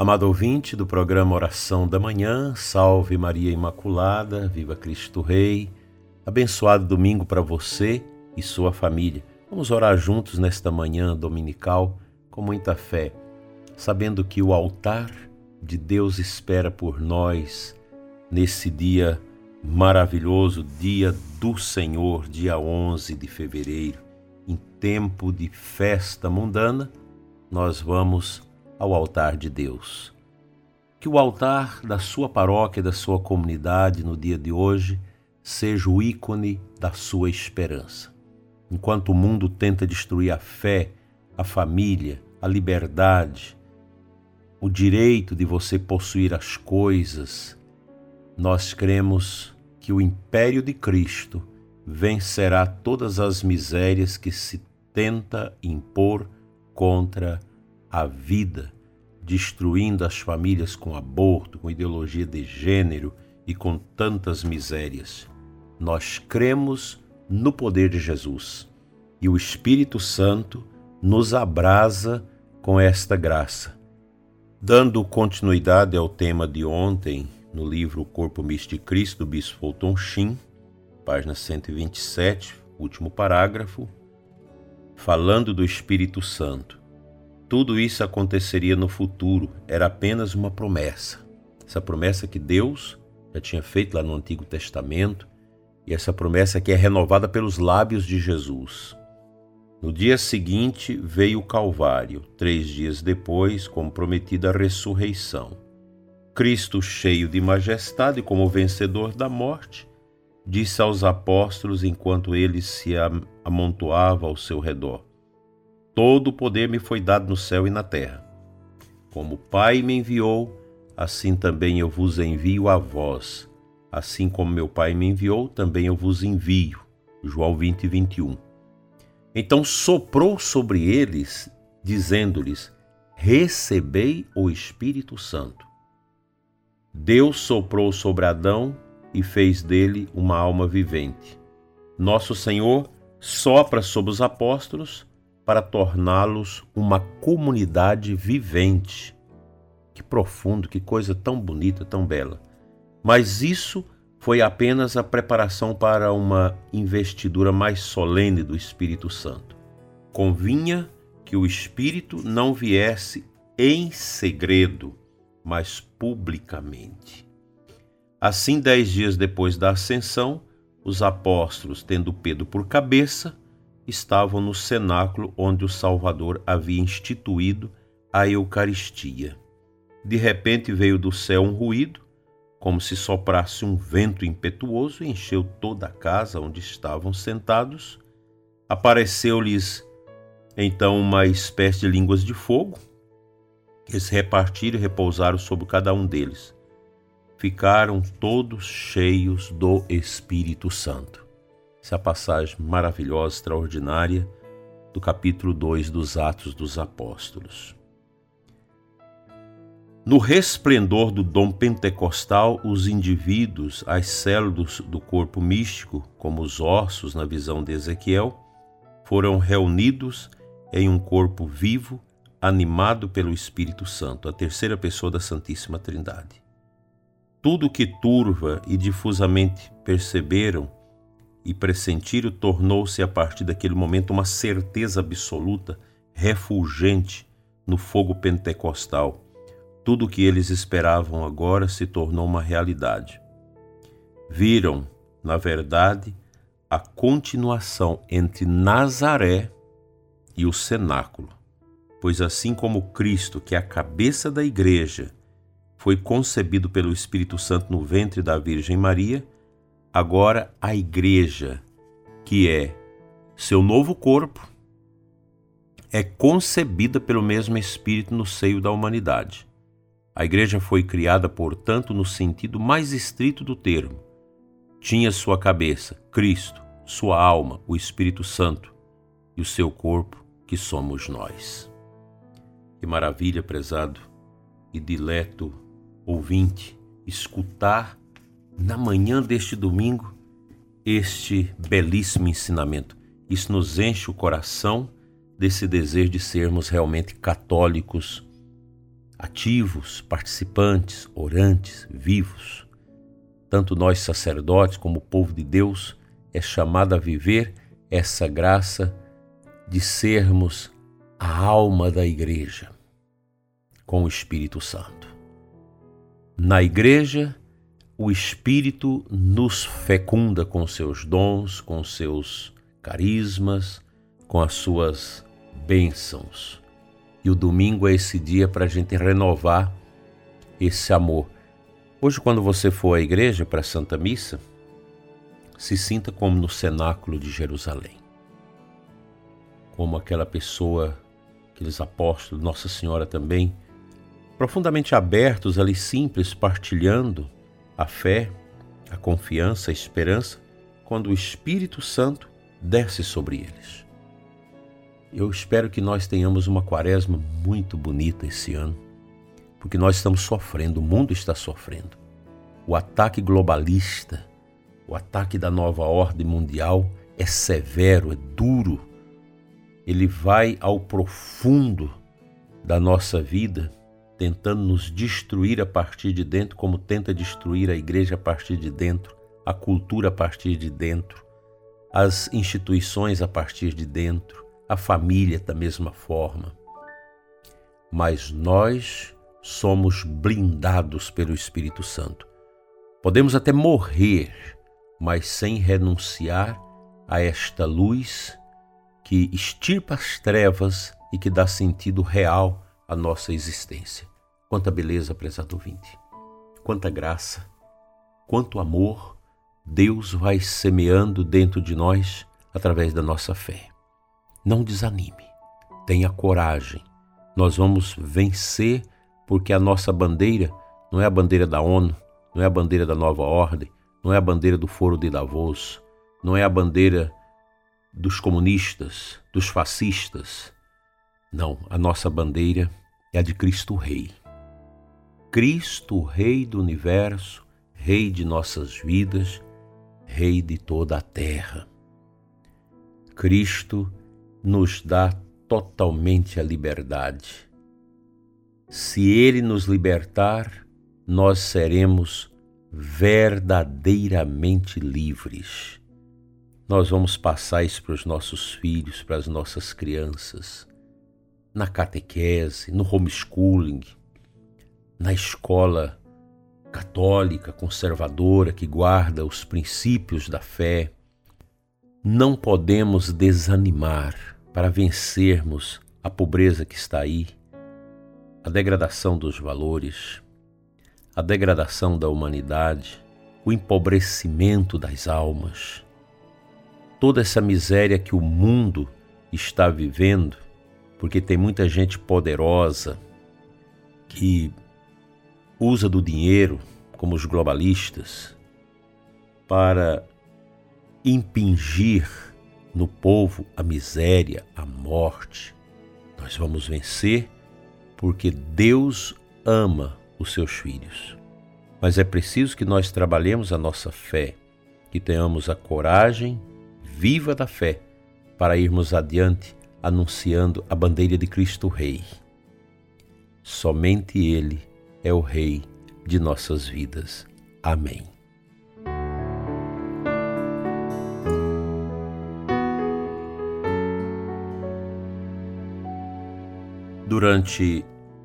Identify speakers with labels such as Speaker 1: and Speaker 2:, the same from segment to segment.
Speaker 1: Amado ouvinte do programa Oração da Manhã, salve Maria Imaculada, viva Cristo Rei. Abençoado domingo para você e sua família. Vamos orar juntos nesta manhã dominical com muita fé, sabendo que o altar de Deus espera por nós nesse dia maravilhoso, dia do Senhor, dia 11 de fevereiro. Em tempo de festa mundana, nós vamos ao altar de Deus. Que o altar da sua paróquia, da sua comunidade no dia de hoje, seja o ícone da sua esperança. Enquanto o mundo tenta destruir a fé, a família, a liberdade, o direito de você possuir as coisas, nós cremos que o império de Cristo vencerá todas as misérias que se tenta impor contra a vida, destruindo as famílias com aborto, com ideologia de gênero e com tantas misérias. Nós cremos no poder de Jesus e o Espírito Santo nos abrasa com esta graça. Dando continuidade ao tema de ontem, no livro O Corpo Místico de Cristo, do Bispo Fulton Sheen, página 127, último parágrafo, falando do Espírito Santo. Tudo isso aconteceria no futuro, era apenas uma promessa. Essa promessa que Deus já tinha feito lá no Antigo Testamento, e essa promessa que é renovada pelos lábios de Jesus. No dia seguinte veio o Calvário, três dias depois, como prometida a ressurreição. Cristo, cheio de majestade como vencedor da morte, disse aos apóstolos enquanto ele se amontoava ao seu redor: Todo o poder me foi dado no céu e na terra. Como o Pai me enviou, assim também eu vos envio a vós. Assim como meu Pai me enviou, também eu vos envio. João 20, 21. Então soprou sobre eles, dizendo-lhes: Recebei o Espírito Santo. Deus soprou sobre Adão e fez dele uma alma vivente. Nosso Senhor sopra sobre os apóstolos para torná-los uma comunidade vivente. Que profundo, que coisa tão bonita, tão bela. Mas isso foi apenas a preparação para uma investidura mais solene do Espírito Santo. Convinha que o Espírito não viesse em segredo, mas publicamente. Assim, dez dias depois da ascensão, os apóstolos, tendo Pedro por cabeça, estavam no cenáculo onde o Salvador havia instituído a Eucaristia. De repente veio do céu um ruído, como se soprasse um vento impetuoso, e encheu toda a casa onde estavam sentados. Apareceu-lhes então uma espécie de línguas de fogo, que se repartiram e repousaram sobre cada um deles. Ficaram todos cheios do Espírito Santo. Essa é passagem maravilhosa, extraordinária do capítulo 2 dos Atos dos Apóstolos. No resplendor do dom pentecostal, os indivíduos, as células do corpo místico, como os ossos na visão de Ezequiel, foram reunidos em um corpo vivo, animado pelo Espírito Santo, a terceira pessoa da Santíssima Trindade. Tudo que turva e difusamente perceberam e pressentiram tornou-se a partir daquele momento uma certeza absoluta, refulgente no fogo pentecostal. Tudo o que eles esperavam agora se tornou uma realidade. Viram, na verdade, a continuação entre Nazaré e o cenáculo, pois assim como Cristo, que é a cabeça da igreja, foi concebido pelo Espírito Santo no ventre da Virgem Maria, agora a igreja, que é seu novo corpo, é concebida pelo mesmo Espírito no seio da humanidade. A igreja foi criada, portanto, no sentido mais estrito do termo. Tinha sua cabeça, Cristo, sua alma, o Espírito Santo, e o seu corpo, que somos nós. Que maravilha, prezado e dileto ouvinte, escutar na manhã deste domingo este belíssimo ensinamento. Isso nos enche o coração desse desejo de sermos realmente católicos, ativos, participantes, orantes, vivos. Tanto nós sacerdotes como o povo de Deus é chamado a viver essa graça de sermos a alma da igreja com o Espírito Santo. Na igreja, o Espírito nos fecunda com seus dons, com seus carismas, com as suas bênçãos. E o domingo é esse dia para a gente renovar esse amor. Hoje, quando você for à igreja para a Santa Missa, se sinta como no cenáculo de Jerusalém. Como aquela pessoa, aqueles apóstolos, Nossa Senhora também, profundamente abertos ali, simples, partilhando a fé, a confiança, a esperança, quando o Espírito Santo desce sobre eles. Eu espero que nós tenhamos uma quaresma muito bonita esse ano, porque nós estamos sofrendo, o mundo está sofrendo. O ataque globalista, o ataque da nova ordem mundial é severo, é duro. Ele vai ao profundo da nossa vida tentando nos destruir a partir de dentro, como tenta destruir a igreja a partir de dentro, a cultura a partir de dentro, as instituições a partir de dentro, a família da mesma forma. Mas nós somos blindados pelo Espírito Santo. Podemos até morrer, mas sem renunciar a esta luz que extirpa as trevas e que dá sentido real à nossa existência. Quanta beleza, prezado ouvinte, quanta graça, quanto amor Deus vai semeando dentro de nós através da nossa fé. Não desanime, tenha coragem. Nós vamos vencer porque a nossa bandeira não é a bandeira da ONU, não é a bandeira da nova ordem, não é a bandeira do Foro de Davos, não é a bandeira dos comunistas, dos fascistas. Não, a nossa bandeira é a de Cristo Rei. Cristo, Rei do universo, Rei de nossas vidas, Rei de toda a terra. Cristo nos dá totalmente a liberdade. Se Ele nos libertar, nós seremos verdadeiramente livres. Nós vamos passar isso para os nossos filhos, para as nossas crianças, na catequese, no homeschooling, na escola católica, conservadora, que guarda os princípios da fé, não podemos desanimar para vencermos a pobreza que está aí, a degradação dos valores, a degradação da humanidade, o empobrecimento das almas, toda essa miséria que o mundo está vivendo, porque tem muita gente poderosa que usa do dinheiro, como os globalistas, para impingir no povo a miséria, a morte. Nós vamos vencer porque Deus ama os seus filhos. Mas é preciso que nós trabalhemos a nossa fé, que tenhamos a coragem viva da fé para irmos adiante anunciando a bandeira de Cristo Rei. Somente Ele é o Rei de nossas vidas. Amém. Durante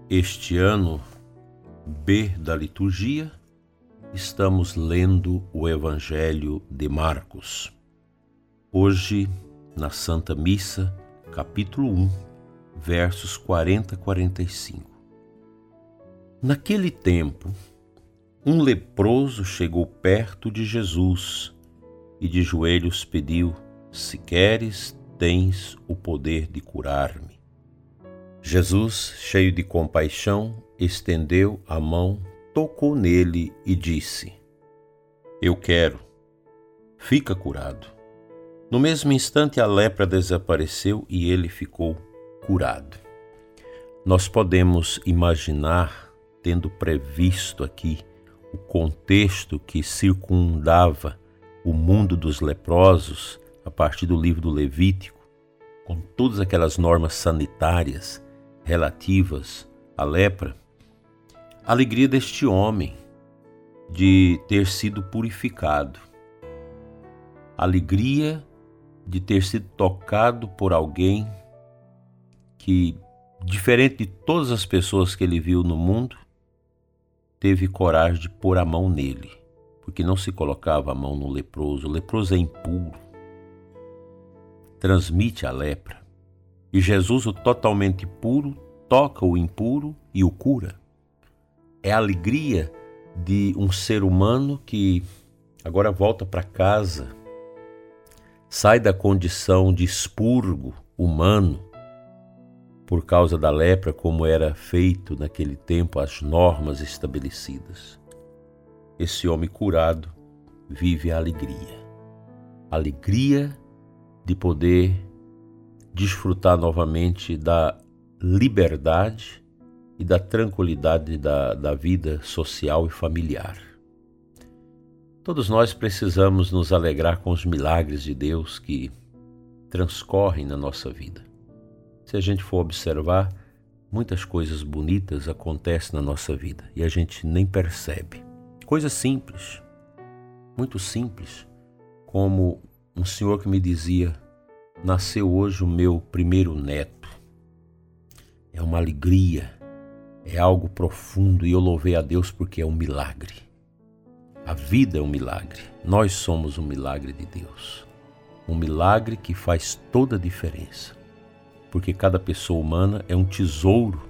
Speaker 1: este ano B da liturgia, estamos lendo o Evangelho de Marcos. Hoje, na Santa Missa, capítulo 1, versos 40 a 45. Naquele tempo, um leproso chegou perto de Jesus e de joelhos pediu: Se queres, tens o poder de curar-me. Jesus, cheio de compaixão, estendeu a mão, tocou nele e disse: Eu quero, fica curado. No mesmo instante, a lepra desapareceu e ele ficou curado. Nós podemos imaginar tendo previsto aqui o contexto que circundava o mundo dos leprosos a partir do livro do Levítico, com todas aquelas normas sanitárias relativas à lepra, a alegria deste homem de ter sido purificado, a alegria de ter sido tocado por alguém que, diferente de todas as pessoas que ele viu no mundo, teve coragem de pôr a mão nele, porque não se colocava a mão no leproso. O leproso é impuro, transmite a lepra. E Jesus, o totalmente puro, toca o impuro e o cura. É a alegria de um ser humano que agora volta para casa, sai da condição de expurgo humano por causa da lepra, como era feito naquele tempo as normas estabelecidas. Esse homem curado vive a alegria. Alegria de poder desfrutar novamente da liberdade e da tranquilidade da, da vida social e familiar. Todos nós precisamos nos alegrar com os milagres de Deus que transcorrem na nossa vida. Se a gente for observar, muitas coisas bonitas acontecem na nossa vida e a gente nem percebe. Coisas simples, muito simples, como um senhor que me dizia: Nasceu hoje o meu primeiro neto. É uma alegria, é algo profundo e eu louvei a Deus porque é um milagre. A vida é um milagre, nós somos um milagre de Deus. Um milagre que faz toda a diferença porque cada pessoa humana é um tesouro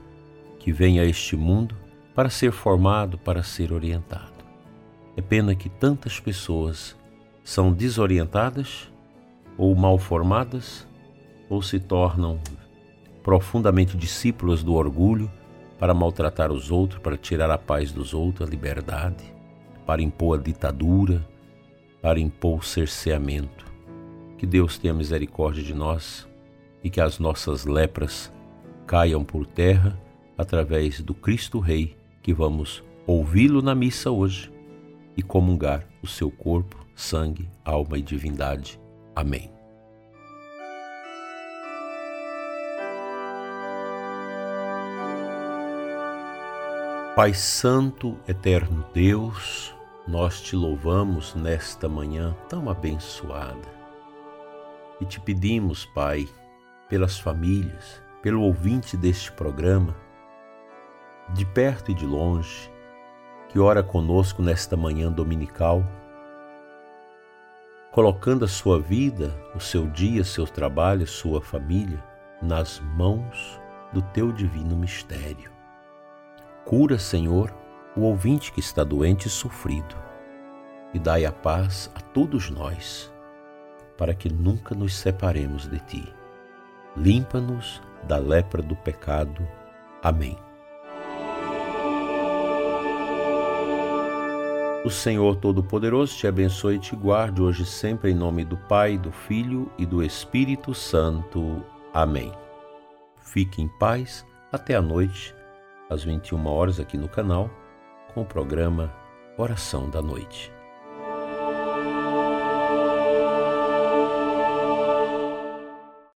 Speaker 1: que vem a este mundo para ser formado, para ser orientado. É pena que tantas pessoas são desorientadas ou mal formadas ou se tornam profundamente discípulas do orgulho para maltratar os outros, para tirar a paz dos outros, a liberdade, para impor a ditadura, para impor o cerceamento. Que Deus tenha misericórdia de nós e que as nossas lepras caiam por terra através do Cristo Rei, que vamos ouvi-lo na missa hoje e comungar o seu corpo, sangue, alma e divindade. Amém. Pai Santo, eterno Deus, nós te louvamos nesta manhã tão abençoada e te pedimos, Pai, pelas famílias, pelo ouvinte deste programa, de perto e de longe, que ora conosco nesta manhã dominical, colocando a sua vida, o seu dia, seu trabalho, sua família nas mãos do teu divino mistério. Cura, Senhor, o ouvinte que está doente e sofrido, e dai a paz a todos nós, para que nunca nos separemos de ti limpa-nos da lepra do pecado. Amém. O Senhor Todo-Poderoso te abençoe e te guarde hoje sempre em nome do Pai, do Filho e do Espírito Santo. Amém. Fique em paz até a noite, às 21 horas aqui no canal, com o programa Oração da Noite.